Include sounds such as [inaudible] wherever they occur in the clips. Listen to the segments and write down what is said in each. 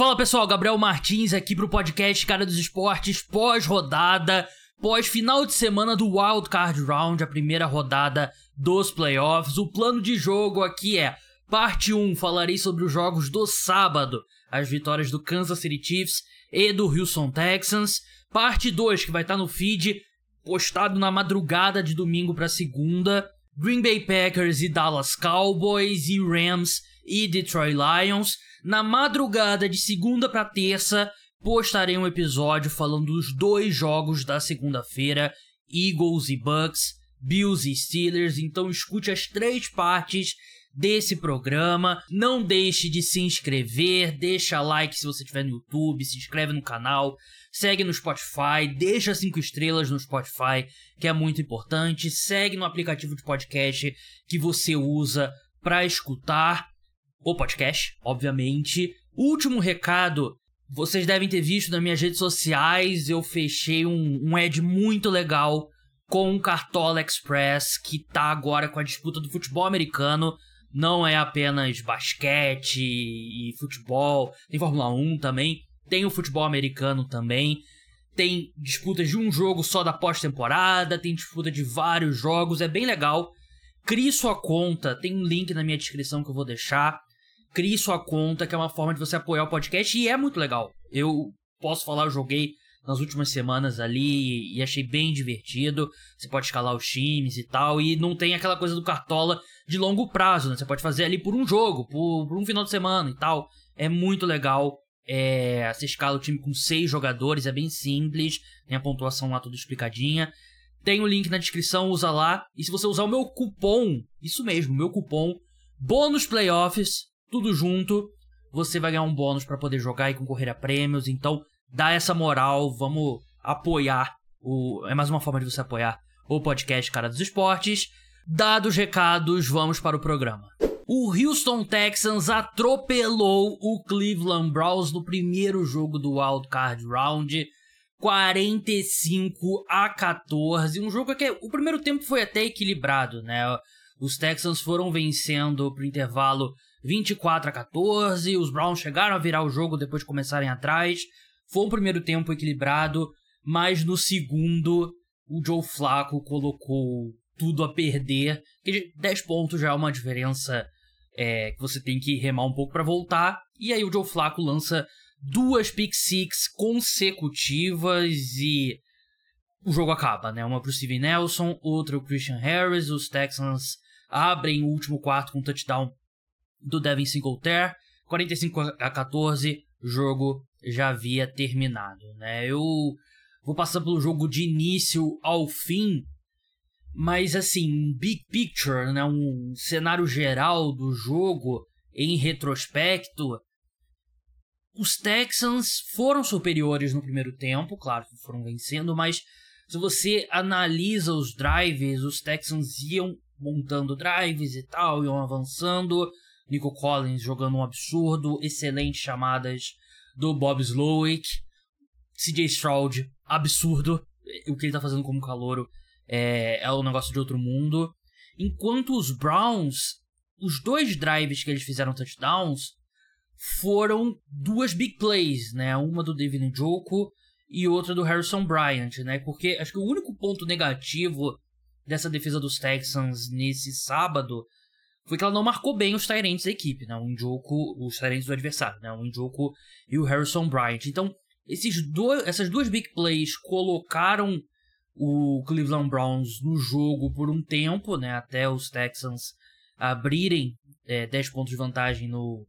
Fala pessoal, Gabriel Martins aqui pro podcast Cara dos Esportes, pós-rodada, pós-final de semana do Wild Card Round, a primeira rodada dos playoffs. O plano de jogo aqui é: parte 1, falarei sobre os jogos do sábado, as vitórias do Kansas City Chiefs e do Houston Texans. Parte 2, que vai estar no feed, postado na madrugada de domingo para segunda. Green Bay Packers e Dallas Cowboys e Rams e Detroit Lions. Na madrugada de segunda para terça, postarei um episódio falando dos dois jogos da segunda-feira, Eagles e Bucks, Bills e Steelers. Então escute as três partes desse programa. Não deixe de se inscrever, deixa like se você estiver no YouTube, se inscreve no canal, segue no Spotify, deixa cinco estrelas no Spotify, que é muito importante. Segue no aplicativo de podcast que você usa para escutar o podcast, obviamente. Último recado, vocês devem ter visto nas minhas redes sociais, eu fechei um, um ad muito legal com o Cartola Express, que tá agora com a disputa do futebol americano. Não é apenas basquete e futebol, tem Fórmula 1 também, tem o futebol americano também. Tem disputas de um jogo só da pós-temporada, tem disputa de vários jogos, é bem legal. Crie sua conta, tem um link na minha descrição que eu vou deixar crie sua conta, que é uma forma de você apoiar o podcast e é muito legal. Eu posso falar, eu joguei nas últimas semanas ali e achei bem divertido. Você pode escalar os times e tal, e não tem aquela coisa do cartola de longo prazo, né? Você pode fazer ali por um jogo, por, por um final de semana e tal. É muito legal. É, você escala o time com seis jogadores, é bem simples, tem a pontuação lá toda explicadinha. Tem o link na descrição, usa lá. E se você usar o meu cupom, isso mesmo, meu cupom, bônus playoffs, tudo junto, você vai ganhar um bônus para poder jogar e concorrer a prêmios. Então, dá essa moral, vamos apoiar o é mais uma forma de você apoiar o podcast Cara dos Esportes. Dados recados, vamos para o programa. O Houston Texans atropelou o Cleveland Browns no primeiro jogo do Wild Card Round, 45 a 14. Um jogo que o primeiro tempo foi até equilibrado, né? Os Texans foram vencendo pro intervalo 24 a 14. Os Browns chegaram a virar o jogo depois de começarem atrás. Foi um primeiro tempo equilibrado, mas no segundo o Joe Flacco colocou tudo a perder. Que 10 pontos já é uma diferença é, que você tem que remar um pouco para voltar. E aí o Joe Flacco lança duas pick six consecutivas e o jogo acaba, né? Uma pro Steven Nelson, outra pro Christian Harris. Os Texans abrem o último quarto com um touchdown do Devin Singletary. 45 a 14, jogo já havia terminado, né? Eu vou passar pelo jogo de início ao fim, mas assim, big picture, né? Um cenário geral do jogo em retrospecto. Os Texans foram superiores no primeiro tempo, claro que foram vencendo, mas se você analisa os drives, os Texans iam montando drives e tal, iam avançando. Nico Collins jogando um absurdo, excelentes chamadas do Bob Slowick, CJ Stroud, absurdo, o que ele tá fazendo como calouro é, é um negócio de outro mundo. Enquanto os Browns, os dois drives que eles fizeram touchdowns foram duas big plays, né? Uma do David Njoku e outra do Harrison Bryant, né? Porque acho que o único ponto negativo dessa defesa dos Texans nesse sábado foi que ela não marcou bem os Tyrants da equipe, né? O Njoku, os Tyrants do adversário, né? O Njoku e o Harrison Bryant. Então, esses dois, essas duas big plays colocaram o Cleveland Browns no jogo por um tempo, né? Até os Texans abrirem é, 10 pontos de vantagem no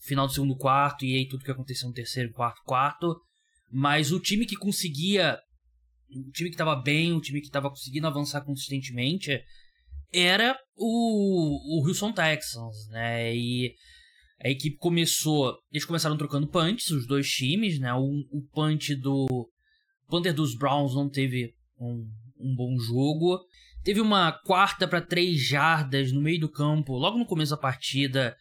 final do segundo quarto e aí tudo que aconteceu no terceiro, quarto, quarto. Mas o time que conseguia, o time que estava bem, o time que estava conseguindo avançar consistentemente era o, o Houston Texans, né? E a equipe começou. Eles começaram trocando punts, os dois times, né? O, o punch do. O dos Browns não teve um, um bom jogo. Teve uma quarta para três jardas no meio do campo, logo no começo da partida,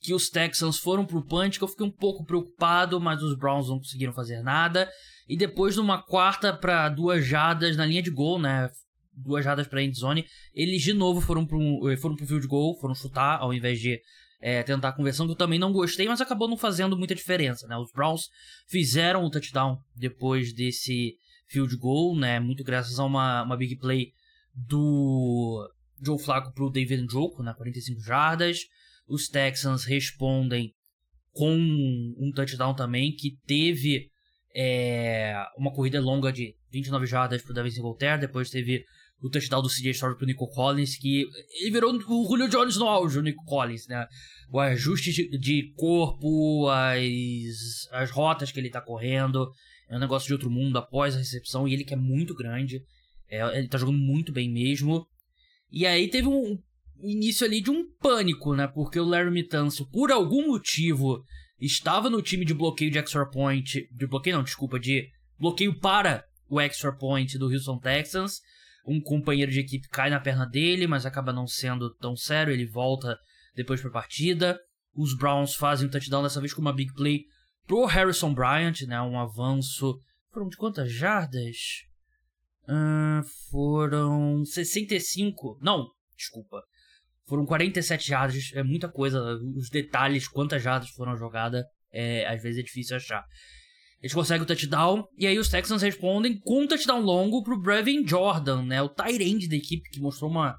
que os Texans foram pro punch, que eu fiquei um pouco preocupado, mas os Browns não conseguiram fazer nada. E depois, numa quarta para duas jardas na linha de gol, né? duas jardas para endzone. Eles de novo foram pro, eh, foram pro field goal, foram chutar ao invés de é, tentar a conversão, que eu também não gostei, mas acabou não fazendo muita diferença, né? Os Browns fizeram o touchdown depois desse field goal, né? Muito graças a uma, uma big play do Joe Flacco pro David Njoku, né? 45 jardas. Os Texans respondem com um touchdown também, que teve é, uma corrida longa de 29 jardas pro Devin Singletary, depois teve o touchdown do CJ Stroud pro Nico Collins, que ele virou o Julio Jones no auge, o Nico Collins, né? O ajuste de, de corpo, as, as rotas que ele tá correndo, é um negócio de outro mundo após a recepção, e ele que é muito grande, é, ele tá jogando muito bem mesmo. E aí teve um início ali de um pânico, né? Porque o Larry Mitanso, por algum motivo, estava no time de bloqueio de extra point, de bloqueio não, desculpa, de bloqueio para o extra point do Houston Texans, um companheiro de equipe cai na perna dele, mas acaba não sendo tão sério, ele volta depois para a partida. Os Browns fazem um touchdown dessa vez com uma big play pro Harrison Bryant, né? Um avanço. Foram de quantas jardas? Uh, foram 65. Não, desculpa. Foram 47 jardas, é muita coisa. Os detalhes, quantas jardas foram jogadas, é, às vezes é difícil achar. Eles conseguem o touchdown, e aí os Texans respondem com um touchdown longo pro Brevin Jordan, né? O Tyrande da equipe, que mostrou uma,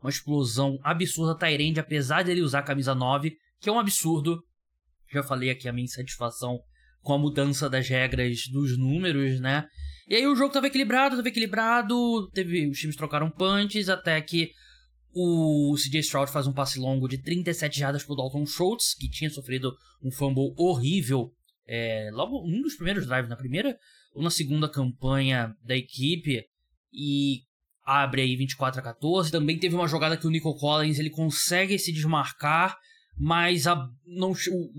uma explosão absurda. Tyrande, apesar dele usar a camisa 9, que é um absurdo. Já falei aqui a minha insatisfação com a mudança das regras dos números, né? E aí o jogo tava equilibrado, tava equilibrado, teve, os times trocaram punches, até que o CJ Stroud faz um passe longo de 37 jardas pro Dalton Schultz, que tinha sofrido um fumble horrível é, logo um dos primeiros drives, na primeira ou na segunda campanha da equipe, e abre aí 24 a 14. Também teve uma jogada que o Nico Collins ele consegue se desmarcar, mas a, não, o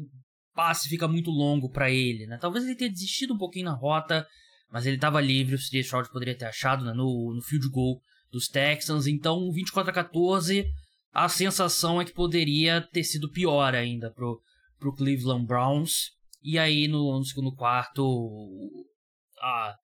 passe fica muito longo para ele. Né? Talvez ele tenha desistido um pouquinho na rota, mas ele estava livre, o CJ Stroud poderia ter achado né, no, no field goal dos Texans. Então, 24 a 14, a sensação é que poderia ter sido pior ainda pro, pro Cleveland Browns. E aí no, no segundo quarto a,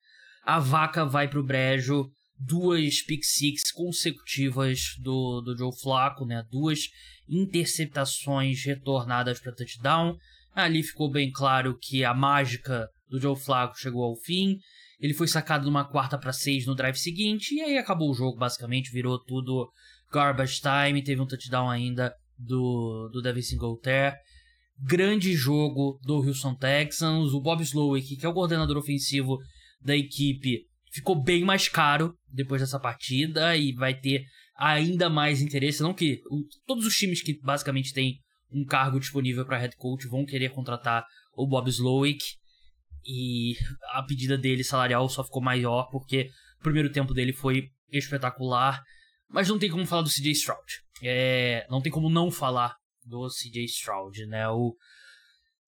a vaca vai pro brejo. Duas pick six consecutivas do, do Joe Flacco, né? Duas interceptações retornadas para touchdown. Ali ficou bem claro que a mágica do Joe Flacco chegou ao fim. Ele foi sacado numa quarta para seis no drive seguinte e aí acabou o jogo basicamente, virou tudo garbage time. Teve um touchdown ainda do, do Devin Singletary grande jogo do Houston Texans. O Bob Slowick, que é o coordenador ofensivo da equipe, ficou bem mais caro depois dessa partida e vai ter ainda mais interesse. Não que o, todos os times que basicamente têm um cargo disponível para head coach vão querer contratar o Bob Slowick e a pedida dele salarial só ficou maior porque o primeiro tempo dele foi espetacular. Mas não tem como falar do CJ Stroud. É, não tem como não falar do CJ Stroud, né? O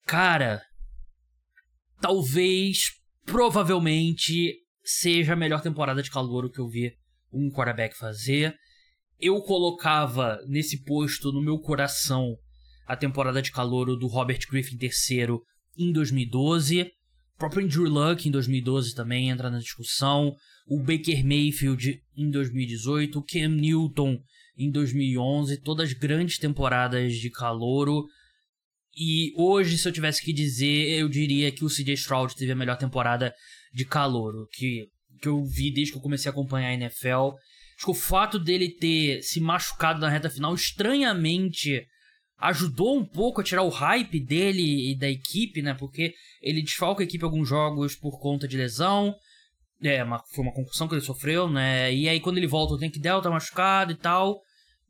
cara talvez provavelmente seja a melhor temporada de calor que eu vi um quarterback fazer. Eu colocava nesse posto no meu coração a temporada de calor do Robert Griffin III em 2012. O próprio Andrew Luck em 2012 também entra na discussão. O Baker Mayfield em 2018. O Cam Newton em 2011, todas grandes temporadas de calouro. E hoje, se eu tivesse que dizer, eu diria que o CJ Stroud teve a melhor temporada de calouro que, que eu vi desde que eu comecei a acompanhar a NFL. Acho que o fato dele ter se machucado na reta final, estranhamente, ajudou um pouco a tirar o hype dele e da equipe, né? Porque ele desfalca a equipe alguns jogos por conta de lesão. É, uma, foi uma concussão que ele sofreu, né? E aí quando ele volta, o Tank Dell tá machucado e tal.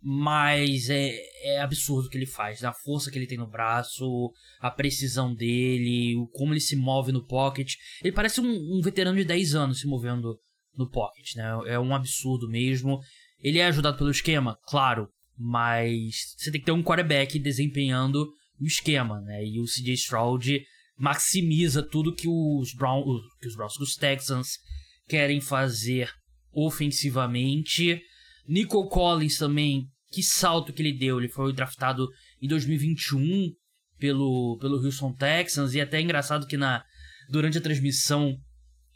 Mas é, é absurdo o que ele faz, né? a força que ele tem no braço, a precisão dele, o, como ele se move no pocket. Ele parece um, um, veterano de 10 anos se movendo no pocket, né? É um absurdo mesmo. Ele é ajudado pelo esquema, claro, mas você tem que ter um quarterback desempenhando o esquema, né? E o CJ Stroud maximiza tudo que os Browns, que os Browns, os Texans querem fazer ofensivamente. Nico Collins também que salto que ele deu. Ele foi draftado em 2021 pelo, pelo Houston Texans. E é até é engraçado que na, durante a transmissão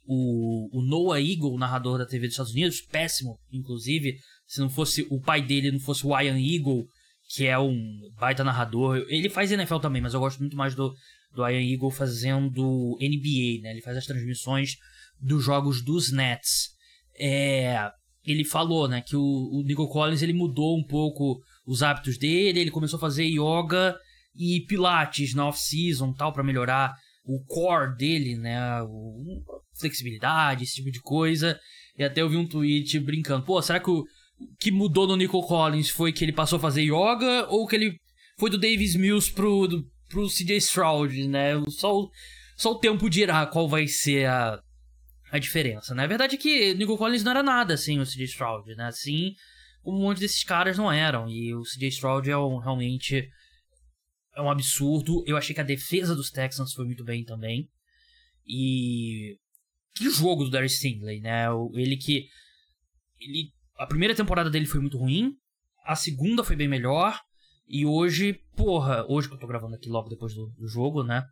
o, o Noah Eagle, narrador da TV dos Estados Unidos, péssimo, inclusive, se não fosse o pai dele, não fosse o Ian Eagle, que é um baita narrador. Ele faz NFL também, mas eu gosto muito mais do, do Ian Eagle fazendo NBA, né? Ele faz as transmissões dos jogos dos Nets. É, ele falou, né, que o, o Nico Collins ele mudou um pouco os hábitos dele, ele começou a fazer yoga e pilates na off-season, tal, para melhorar o core dele, né, o, flexibilidade, esse tipo de coisa. E até eu vi um tweet brincando, pô, será que o que mudou no Nico Collins foi que ele passou a fazer yoga ou que ele foi do Davis Mills pro, do, pro CJ Stroud, né? Só, só o tempo dirá qual vai ser a, a diferença, né? A verdade é que Nico Collins não era nada assim o CJ Stroud, né? Assim, um monte desses caras não eram. E o CJ Stroud é um, realmente é um absurdo. Eu achei que a defesa dos Texans foi muito bem também. E que jogo do Darius Stingley, né? Ele que ele a primeira temporada dele foi muito ruim, a segunda foi bem melhor e hoje, porra, hoje que eu tô gravando aqui logo depois do, do jogo, né?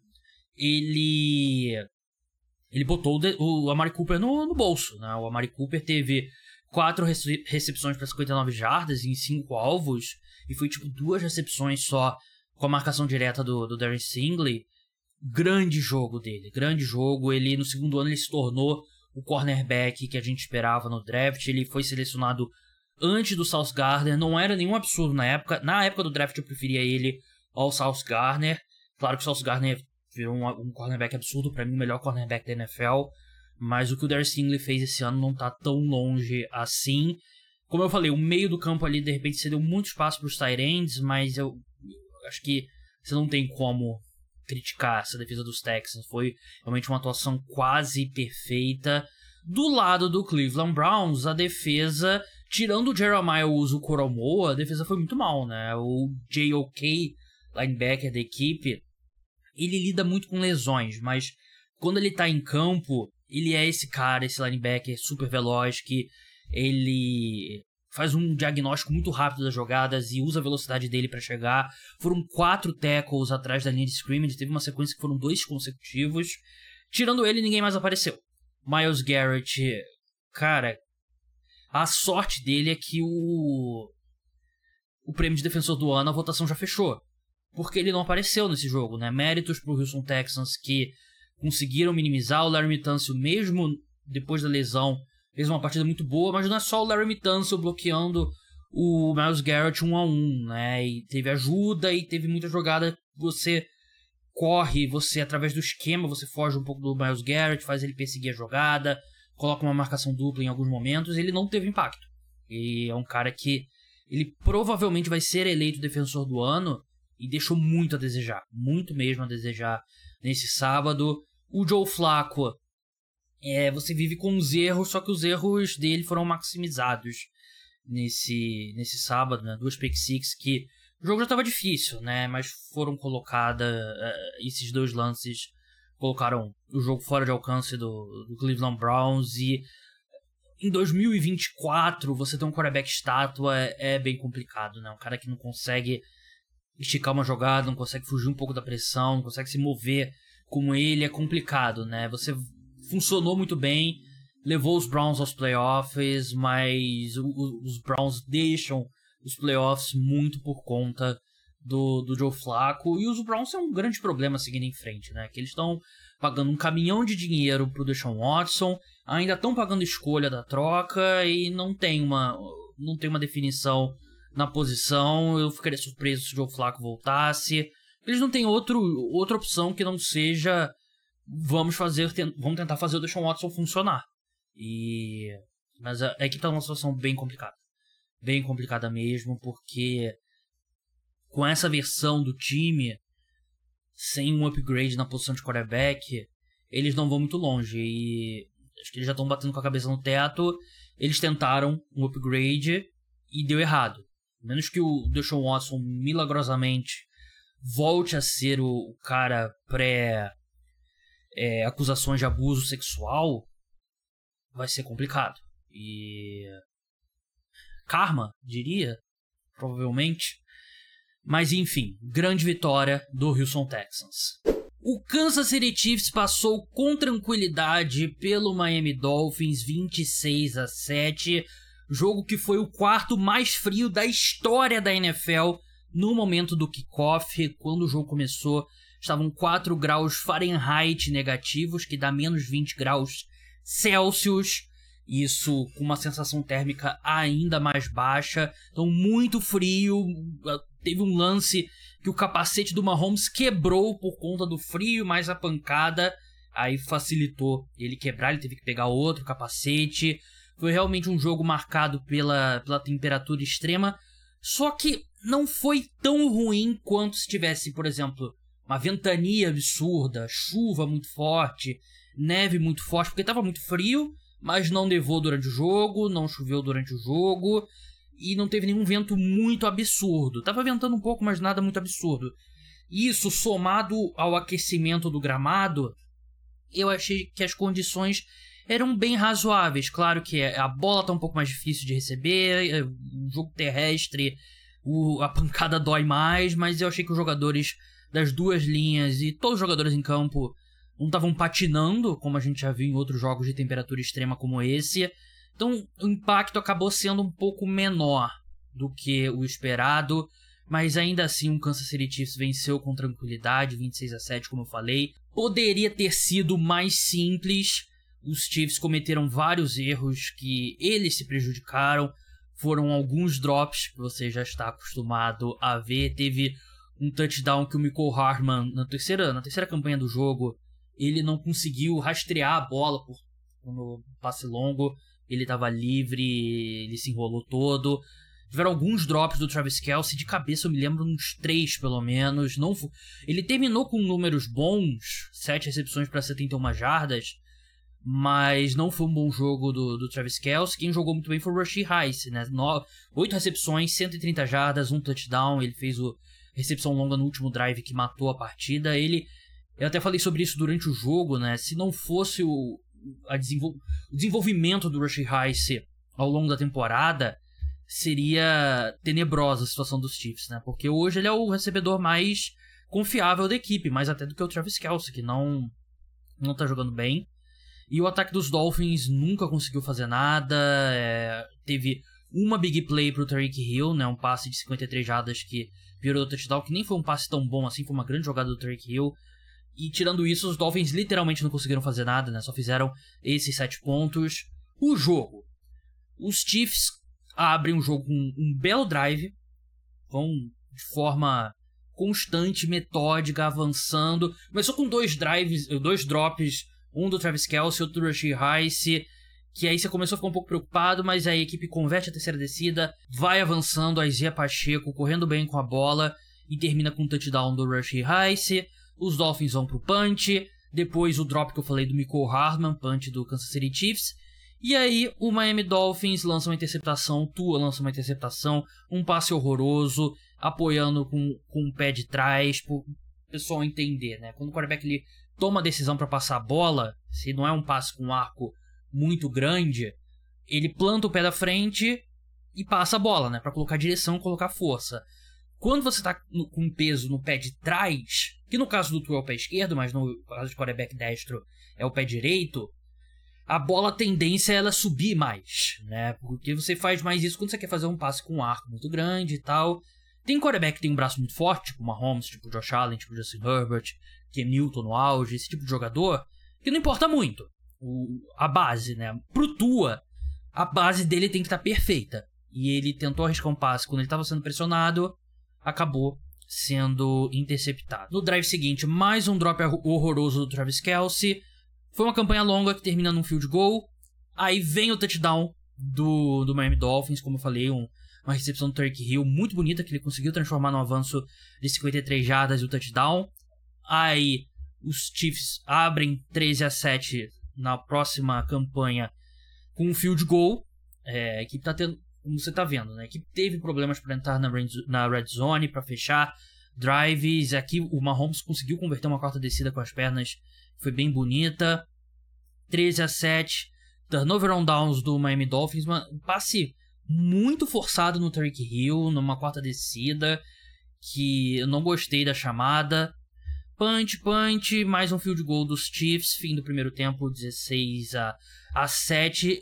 Ele ele botou o, o Amari Cooper no, no bolso, né? O Amari Cooper teve quatro recepções para 59 jardas em cinco alvos e foi tipo duas recepções só com a marcação direta do, do Darren Singley. Grande jogo dele, grande jogo. Ele no segundo ano ele se tornou o cornerback que a gente esperava no draft. Ele foi selecionado antes do South Gardner, não era nenhum absurdo na época. Na época do draft eu preferia ele ao South Gardner. Claro que o South Gardner virou um, um cornerback absurdo, para mim o melhor cornerback da NFL. Mas o que o Darius Stingley fez esse ano não tá tão longe assim. Como eu falei, o meio do campo ali, de repente, você deu muito espaço pros tight ends, mas eu acho que você não tem como criticar essa defesa dos Texans. Foi realmente uma atuação quase perfeita. Do lado do Cleveland Browns, a defesa, tirando o Jeremiah Uso Koromoa, a defesa foi muito mal, né? O JOK, linebacker da equipe, ele lida muito com lesões, mas quando ele tá em campo, ele é esse cara, esse linebacker super veloz que ele faz um diagnóstico muito rápido das jogadas e usa a velocidade dele para chegar. Foram quatro tackles atrás da linha de scrimmage, teve uma sequência que foram dois consecutivos. Tirando ele, ninguém mais apareceu. Miles Garrett, cara, a sorte dele é que o o prêmio de defensor do ano, a votação já fechou. Porque ele não apareceu nesse jogo, né? Méritos pro Houston Texans que conseguiram minimizar o Larry Tunsil mesmo depois da lesão fez uma partida muito boa, mas não é só o Larry Tunsil bloqueando o Miles Garrett um a um, né? E teve ajuda e teve muita jogada. Você corre, você através do esquema, você foge um pouco do Miles Garrett, faz ele perseguir a jogada, coloca uma marcação dupla em alguns momentos. Ele não teve impacto. E é um cara que ele provavelmente vai ser eleito defensor do ano e deixou muito a desejar, muito mesmo a desejar nesse sábado. O Joe Flacco é, você vive com os erros, só que os erros dele foram maximizados nesse, nesse sábado, né? Duas pick six que o jogo já estava difícil, né? Mas foram colocadas uh, esses dois lances colocaram o jogo fora de alcance do, do Cleveland Browns e em 2024 você ter um quarterback estátua é, é, bem complicado, né? Um cara que não consegue esticar uma jogada, não consegue fugir um pouco da pressão, não consegue se mover como ele é complicado, né? Você funcionou muito bem, levou os Browns aos playoffs, mas os Browns deixam os playoffs muito por conta do, do Joe Flacco. E os Browns é um grande problema seguindo em frente, né? Que eles estão pagando um caminhão de dinheiro pro Deshaun Watson, ainda estão pagando escolha da troca e não tem uma, não tem uma definição na posição. Eu ficaria surpreso se o Joe Flacco voltasse. Eles não têm outro, outra opção que não seja vamos fazer, vamos tentar fazer o Deshaun Watson funcionar. E mas a, a equipe tá numa situação bem complicada. Bem complicada mesmo, porque com essa versão do time, sem um upgrade na posição de quarterback, eles não vão muito longe. E acho que eles já estão batendo com a cabeça no teto. Eles tentaram um upgrade e deu errado. Menos que o Deshaun Watson milagrosamente volte a ser o cara pré é, acusações de abuso sexual, vai ser complicado. E. Karma, diria, provavelmente. Mas enfim, grande vitória do Houston Texans. O Kansas City Chiefs passou com tranquilidade pelo Miami Dolphins 26 a 7, jogo que foi o quarto mais frio da história da NFL No momento do kickoff, quando o jogo começou, estavam 4 graus Fahrenheit negativos, que dá menos 20 graus Celsius. Isso com uma sensação térmica ainda mais baixa. Então, muito frio. Teve um lance que o capacete do Mahomes quebrou por conta do frio mais a pancada. Aí facilitou ele quebrar, ele teve que pegar outro capacete. Foi realmente um jogo marcado pela, pela temperatura extrema. Só que não foi tão ruim quanto se tivesse, por exemplo, uma ventania absurda, chuva muito forte, neve muito forte, porque estava muito frio, mas não nevou durante o jogo, não choveu durante o jogo e não teve nenhum vento muito absurdo. Tava ventando um pouco, mas nada muito absurdo. Isso somado ao aquecimento do gramado, eu achei que as condições eram bem razoáveis. Claro que a bola tá um pouco mais difícil de receber, é, o jogo terrestre, o, a pancada dói mais, mas eu achei que os jogadores das duas linhas e todos os jogadores em campo não estavam patinando, como a gente já viu em outros jogos de temperatura extrema como esse. Então o impacto acabou sendo um pouco menor do que o esperado, mas ainda assim o Kansas City Chiefs venceu com tranquilidade, 26 a 7, como eu falei. Poderia ter sido mais simples. Os Chiefs cometeram vários erros que eles se prejudicaram. Foram alguns drops que você já está acostumado a ver. Teve um touchdown que o Michael Harman, na terceira, na terceira campanha do jogo, ele não conseguiu rastrear a bola por, no passe longo. Ele estava livre, ele se enrolou todo. Tiveram alguns drops do Travis Kelsey, de cabeça eu me lembro uns três pelo menos. Não Ele terminou com números bons, sete recepções para 71 jardas, mas não foi um bom jogo do, do Travis Kelsey. Quem jogou muito bem foi o Rushy Rice, né? No... Oito recepções, 130 jardas, um touchdown. Ele fez o recepção longa no último drive que matou a partida. Ele. Eu até falei sobre isso durante o jogo, né? Se não fosse o, desenvol, o desenvolvimento do Rush Rice ao longo da temporada, seria tenebrosa a situação dos Chiefs, né? Porque hoje ele é o recebedor mais confiável da equipe, mais até do que o Travis Kelce, que não, não tá jogando bem. E o ataque dos Dolphins nunca conseguiu fazer nada. É, teve uma big play pro Tariq Hill, né? Um passe de 53 jardas que virou touchdown, que nem foi um passe tão bom assim, foi uma grande jogada do Tariq Hill. E tirando isso, os Dolphins literalmente não conseguiram fazer nada, né? Só fizeram esses sete pontos. O jogo. Os Chiefs abrem o jogo com um belo drive. Vão de forma constante, metódica, avançando. Começou com dois drives, dois drops. Um do Travis Kelce, outro do Rashid Rice que aí você começou a ficar um pouco preocupado, mas aí a equipe converte a terceira descida, vai avançando, a Isaiah Pacheco correndo bem com a bola e termina com o um touchdown do Rush Rice. Os Dolphins vão pro punch, depois o drop que eu falei do Michael Hardman, punch do Kansas City Chiefs. E aí o Miami Dolphins lança uma interceptação, Tua lança uma interceptação, um passe horroroso, apoiando com, com o pé de trás, pro pessoal entender, né? Quando o quarterback ele toma a decisão para passar a bola, se não é um passe com arco muito grande, ele planta o pé da frente e passa a bola, né? Pra colocar direção, colocar força. Quando você tá no, com peso no pé de trás, que no caso do tu é o pé esquerdo, mas no caso de quarterback destro é o pé direito, a bola a tendência é ela subir mais, né? Porque você faz mais isso quando você quer fazer um passe com um arco muito grande e tal. Tem quarterback que tem um braço muito forte, tipo Mahomes, tipo Josh Allen, tipo Justin Herbert, que é Newton no auge, esse tipo de jogador, que não importa muito o, a base, né? Pro Tua, a base dele tem que estar tá perfeita. E ele tentou arriscar um passe quando ele estava sendo pressionado, acabou sendo interceptado. No drive seguinte, mais um drop horroroso do Travis Kelsey. Foi uma campanha longa que termina num field goal. Aí vem o touchdown do, do Miami Dolphins, como eu falei, um, uma recepção do Turk Hill muito bonita que ele conseguiu transformar no avanço de 53 jardas e o touchdown. Aí os Chiefs abrem 13 a 7 na próxima campanha com um field goal. É, equipe tá tendo, como você tá vendo, né? Equipe teve problemas para entrar na red, zone, para fechar drives. Aqui o Mahomes conseguiu converter uma quarta descida com as pernas, foi bem bonita. 13 a 7. Turnover on downs do Miami Dolphins, um passe muito forçado no Tariq Hill, numa quarta descida, que eu não gostei da chamada. Punch, punch, mais um field goal dos Chiefs, fim do primeiro tempo, 16 a, a 7.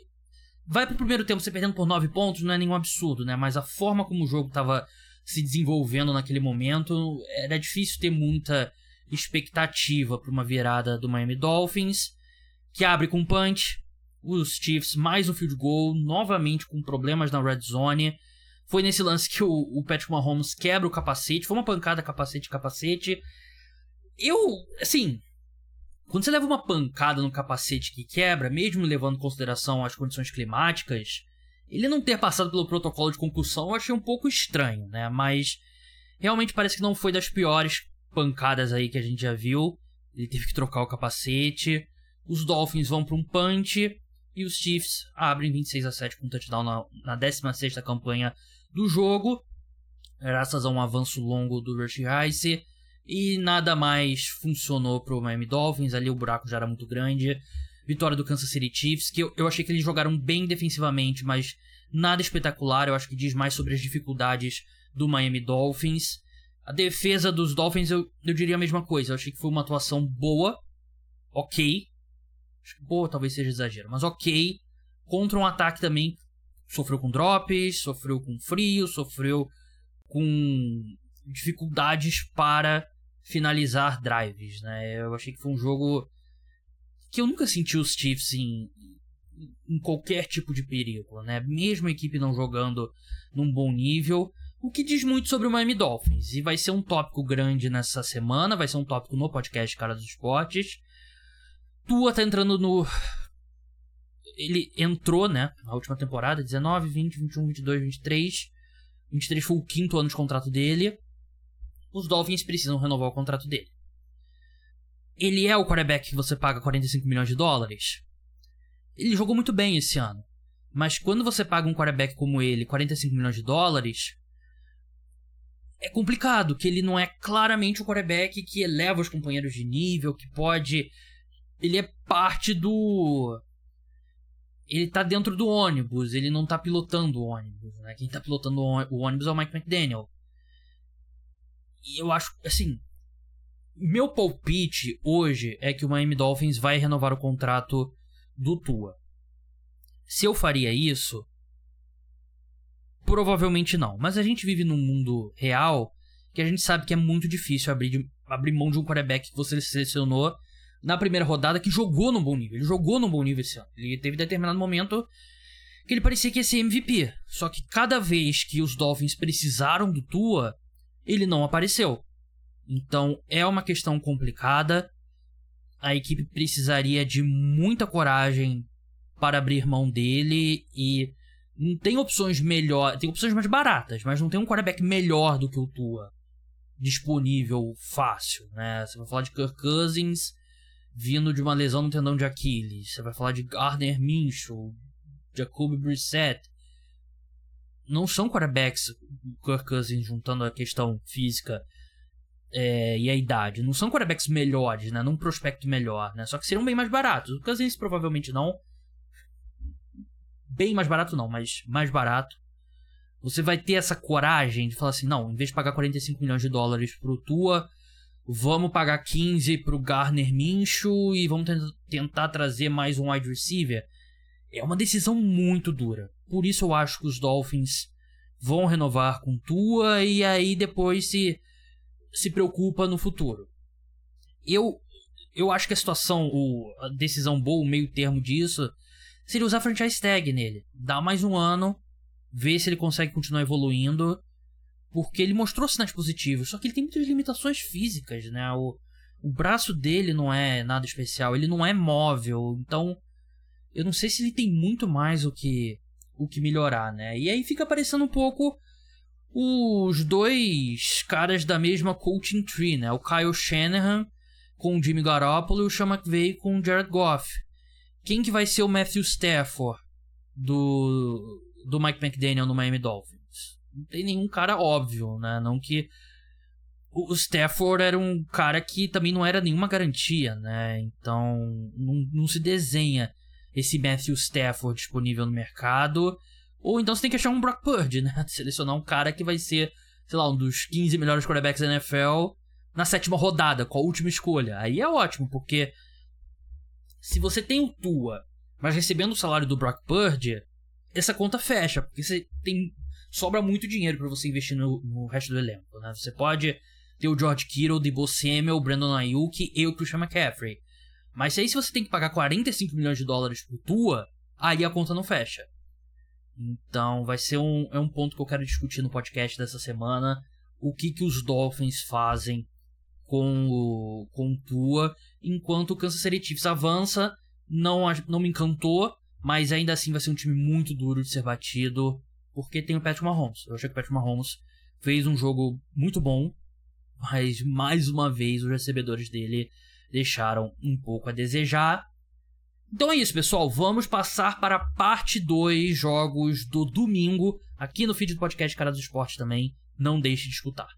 Vai pro primeiro tempo você perdendo por 9 pontos, não é nenhum absurdo, né? Mas a forma como o jogo tava se desenvolvendo naquele momento, era difícil ter muita expectativa para uma virada do Miami Dolphins, que abre com punch, os Chiefs mais um field goal, novamente com problemas na red zone. Foi nesse lance que o, o Patrick Mahomes quebra o capacete, foi uma pancada capacete capacete. Eu, assim, quando você leva uma pancada no capacete que quebra, mesmo levando em consideração as condições climáticas, ele não ter passado pelo protocolo de concussão eu achei um pouco estranho, né? Mas realmente parece que não foi das piores pancadas aí que a gente já viu. Ele teve que trocar o capacete. Os Dolphins vão para um punch. E os Chiefs abrem 26 a 7 com um touchdown na, na 16 campanha do jogo. Graças a um avanço longo do Rush Rice. E nada mais funcionou pro Miami Dolphins. Ali o buraco já era muito grande. Vitória do Kansas City Chiefs, que eu, eu achei que eles jogaram bem defensivamente, mas nada espetacular. Eu acho que diz mais sobre as dificuldades do Miami Dolphins. A defesa dos Dolphins, eu, eu diria a mesma coisa. Eu achei que foi uma atuação boa, ok. Acho que boa talvez seja exagero, mas ok. Contra um ataque também sofreu com drops, sofreu com frio, sofreu com dificuldades para finalizar drives, né? Eu achei que foi um jogo que eu nunca senti os Chiefs em, em qualquer tipo de perigo, né? Mesmo a equipe não jogando num bom nível, o que diz muito sobre o Miami Dolphins. E vai ser um tópico grande nessa semana, vai ser um tópico no podcast Cara dos Esportes. Tua tá entrando no. Ele entrou, né? Na última temporada, 19, 20, 21, 22, 23. 23 foi o quinto ano de contrato dele. Os Dolphins precisam renovar o contrato dele. Ele é o quarterback que você paga 45 milhões de dólares? Ele jogou muito bem esse ano. Mas quando você paga um quarterback como ele 45 milhões de dólares, é complicado, que ele não é claramente o quarterback que eleva os companheiros de nível, que pode. Ele é parte do. Ele tá dentro do ônibus, ele não tá pilotando o ônibus, né? Quem tá pilotando o ônibus é o Mike McDaniel. E eu acho, assim, meu palpite hoje é que o Miami Dolphins vai renovar o contrato do Tua. Se eu faria isso, provavelmente não. Mas a gente vive num mundo real que a gente sabe que é muito difícil abrir, de, abrir mão de um quarterback que você selecionou na primeira rodada que jogou num bom nível. Ele jogou num bom nível esse ano. Ele teve determinado momento que ele parecia que ia ser MVP. Só que cada vez que os Dolphins precisaram do Tua, ele não apareceu. Então é uma questão complicada. A equipe precisaria de muita coragem para abrir mão dele e não tem opções melhor, tem opções mais baratas, mas não tem um quarterback melhor do que o Tua disponível fácil, né? Você vai falar de Kirk Cousins vindo de uma lesão no tendão de Aquiles, você vai falar de Gardner Minshew, Jacoby Brissett. Não são quarterbacks Kirk Cousins juntando a questão física é, e a idade. Não são quarterbacks melhores, né? Num prospecto melhor, né? Só que seriam bem mais baratos. O Cousins provavelmente não. Bem mais barato não, mas mais barato. Você vai ter essa coragem de falar assim, não, em vez de pagar 45 milhões de dólares pro Tua, vamos pagar 15 pro Garner Minshew e vamos tentar trazer mais um wide receiver. É uma decisão muito dura. Por isso eu acho que os Dolphins vão renovar com Tua e aí depois se se preocupa no futuro. Eu eu acho que a situação, o, a decisão boa, o meio termo disso, seria usar franchise tag nele. Dar mais um ano, ver se ele consegue continuar evoluindo. Porque ele mostrou sinais positivos, só que ele tem muitas limitações físicas, né? O, o braço dele não é nada especial, ele não é móvel, então eu não sei se ele tem muito mais o que o que melhorar, né? E aí fica parecendo um pouco os dois caras da mesma coaching tree, né? O Kyle Shanahan com o Jimmy Garoppolo e o Sean McVay com o Jared Goff. Quem que vai ser o Matthew Stafford do, do Mike McDaniel no Miami Dolphins? Não tem nenhum cara óbvio, né? Não que o Stafford era um cara que também não era nenhuma garantia, né? Então não, não se desenha esse Matthew Stafford disponível no mercado ou então você tem que achar um Brock Purdy, né? [laughs] Selecionar um cara que vai ser, sei lá, um dos 15 melhores quarterbacks da NFL na sétima rodada, com a última escolha. Aí é ótimo, porque se você tem o Tua, mas recebendo o salário do Brock Purdy, essa conta fecha, porque você tem sobra muito dinheiro para você investir no, no, resto do elenco, né? Você pode ter o George Kittle, Debo Samuel, Brandon Ayuk e o Christian McCaffrey. Mas aí se você tem que pagar 45 milhões de dólares por tua, aí a conta não fecha. Então vai ser um, é um ponto que eu quero discutir no podcast dessa semana. O que, que os Dolphins fazem com o, com Tua, enquanto o Kansas City Chiefs avança. Não, não me encantou, mas ainda assim vai ser um time muito duro de ser batido, porque tem o Patrick Mahomes. Eu achei que o Patrick Mahomes fez um jogo muito bom, mas mais uma vez os recebedores dele deixaram um pouco a desejar. Então é isso, pessoal. Vamos passar para a parte 2, jogos do domingo, aqui no feed do podcast Cara dos Esportes também. Não deixe de escutar.